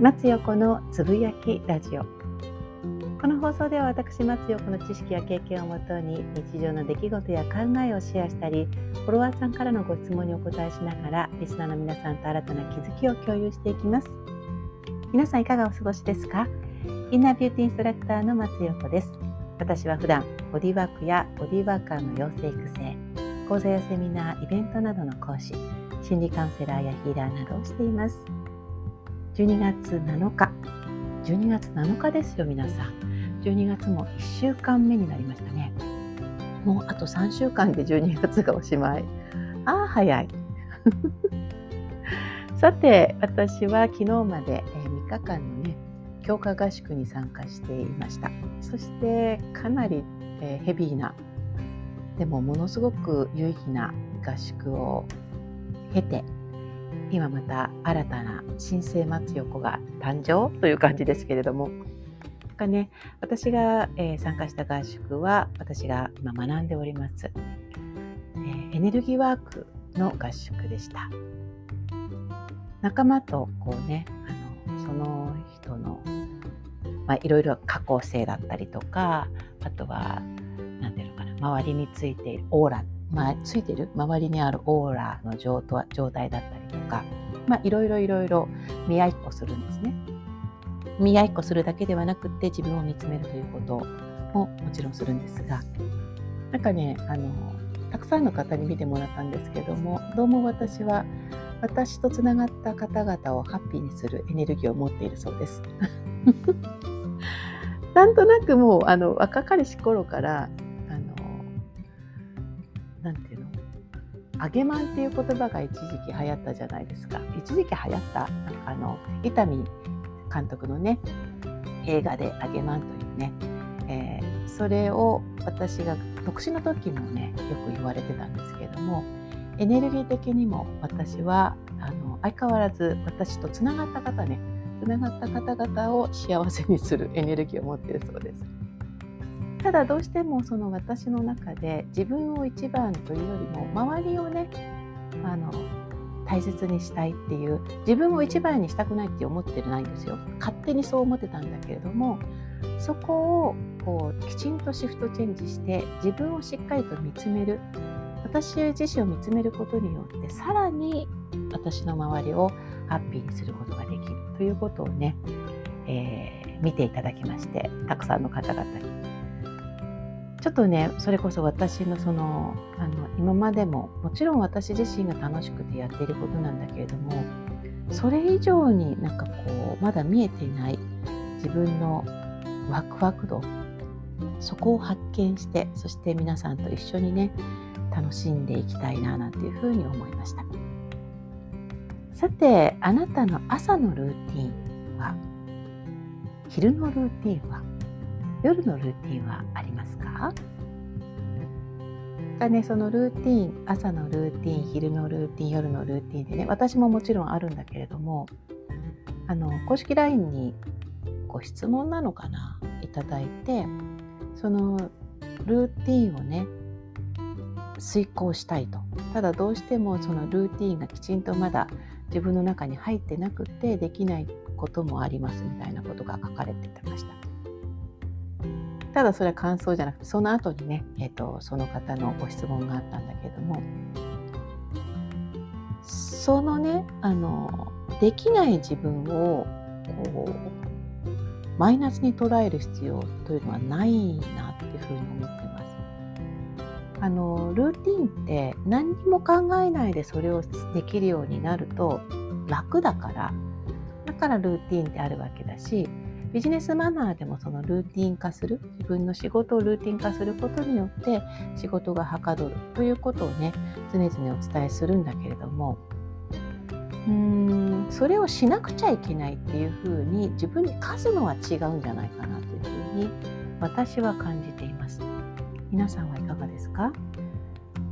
松横のつぶやきラジオ。この放送では私松横の知識や経験をもとに日常の出来事や考えをシェアしたりフォロワーさんからのご質問にお答えしながらリスナーの皆さんと新たな気づきを共有していきます。皆さんいかがお過ごしですか？インナービューティーインストラクターの松横です。私は普段ボディワークやボディワーカーの養成育成講座やセミナーイベントなどの講師心理カウンセラーやヒーラーなどをしています。12月7日。12月7日ですよ皆さん。12月も1週間目になりましたね。もうあと3週間で12月がおしまい。ああ早い。さて私は昨日まで3日間のね強化合宿に参加していました。そしてかなりえヘビーなでもものすごく有意義な合宿を経て今また新たな新生松横が誕生という感じですけれども。がね私が、えー、参加した合宿は私が今学んでおります、えー、エネルギーワークの合宿でした。仲間とこうねあのその人の、まあ、いろいろ過去性だったりとかあとは何ていうのかな周りについているオーラまあ、ついてる？周りにあるオーラの状態だったりとか、まあ、いろいろいろいろ見合いっこするんですね。見合いっこするだけではなくって自分を見つめるということももちろんするんですがなんかねあのたくさんの方に見てもらったんですけどもどうも私は私とつながった方々をハッピーにするエネルギーを持っているそうです。なんとなくもうあの若かりし頃から何ていうの？揚げまんっていう言葉が一時期流行ったじゃないですか一時期流行ったあの伊丹監督のね映画で「揚げまん」というね、えー、それを私が特殊な時もねよく言われてたんですけれどもエネルギー的にも私はあの相変わらず私とつながった方ねつながった方々を幸せにするエネルギーを持っているそうです。ただどうしてもその私の中で自分を一番というよりも周りをねあの大切にしたいっていう自分を一番にしたくないって思ってないんですよ。勝手にそう思ってたんだけれどもそこをこうきちんとシフトチェンジして自分をしっかりと見つめる。私自身を見つめることによってさらに私の周りをハッピーにすることができるということをね、えー、見ていただきましてたくさんの方々に。ちょっとねそれこそ私のそのあの今までももちろん私自身が楽しくてやっていることなんだけれどもそれ以上になんかこうまだ見えていない自分のワクワク度そこを発見してそして皆さんと一緒にね楽しんでいきたいななんていうふうに思いました。さてあなたの朝のルーティンは？昼のルーティンは？夜のルーティンはありますか？がね、そのルーティン朝のルーティン昼のルーティン夜のルーティンでね私ももちろんあるんだけれどもあの公式 LINE にご質問なのかな？いただいてそのルーティンをね遂行したいと。ただどうしてもそのルーティンがきちんとまだ自分の中に入ってなくてできないこともありますみたいなことが書かれてました。ただそれは感想じゃなくてその後にね、えーと、その方のご質問があったんだけどもそのねあのできない自分をこうマイナスに捉える必要というのはないなっていうふうに思ってます。あのルーティンって何にも考えないでそれをできるようになると楽だからだからルーティンってあるわけだしビジネスマナーでもそのルーティン化する自分の仕事をルーティン化することによって仕事がはかどるということをね常々お伝えするんだけれどもうーんそれをしなくちゃいけないっていうふうに自分に課すのは違うんじゃないかなというふうに私は感じています。皆さんはいかがですか？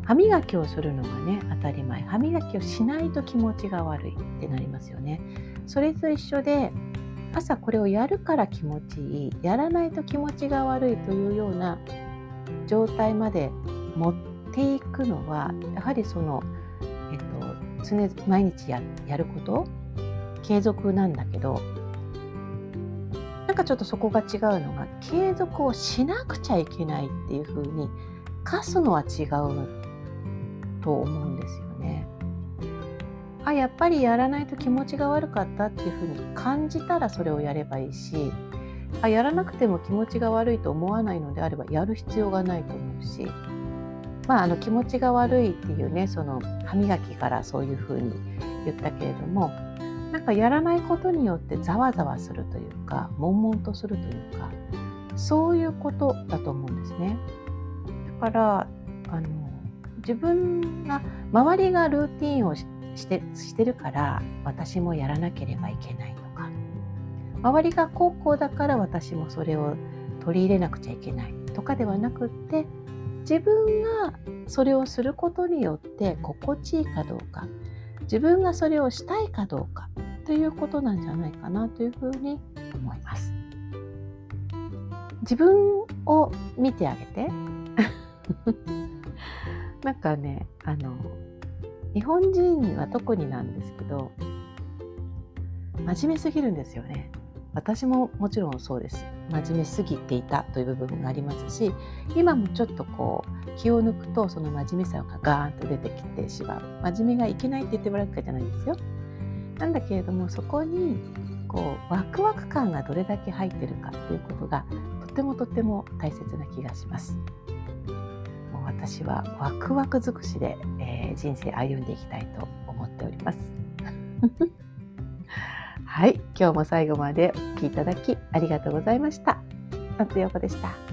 歯磨きをするのがね当たり前歯磨きをしないと気持ちが悪いってなりますよね。それと一緒で朝これをやるから気持ちいいやらないと気持ちが悪いというような状態まで持っていくのはやはりその、えっと、常毎日ややること？継続なんだけどなんかちょっとそこが違うのが継続をしなくちゃいけないっていう風に課すのは違うと思うんですよね。あやっぱりやらないと気持ちが悪かったっていう風に感じたらそれをやればいいしあやらなくても気持ちが悪いと思わないのであればやる必要がないと思うし、まあ、あの気持ちが悪いっていうねその歯磨きからそういう風に言ったけれどもなんかやらないことによってざわざわするというか悶々とするというかそういうことだと思うんですね。だからあの自分が周りがルーティンをしてしてるから私もやらなければいけないとか。周りが高校だから私もそれを取り入れなくちゃいけないとかではなくって自分がそれをすることによって心地いいかどうか。自分がそれをしたいかどうか。ということなんじゃないかなというふうに思います。自分を見てあげて。なんかねあの日本人は特になんですけど真面目すぎるんですよね。私ももちろんそうです。真面目すぎていたという部分がありますし今もちょっとこう気を抜くとその真面目さがガーンと出てきてしまう。真面目がいけないって言ってもらうわけじゃないんですよ。なんだけれどもそこにこうワクワク感がどれだけ入ってるかっていうことがとてもとても大切な気がします。私はワクワク尽くしで、えー、人生歩んでいきたいと思っております はい、今日も最後までお聴きいただきありがとうございました。松横でした。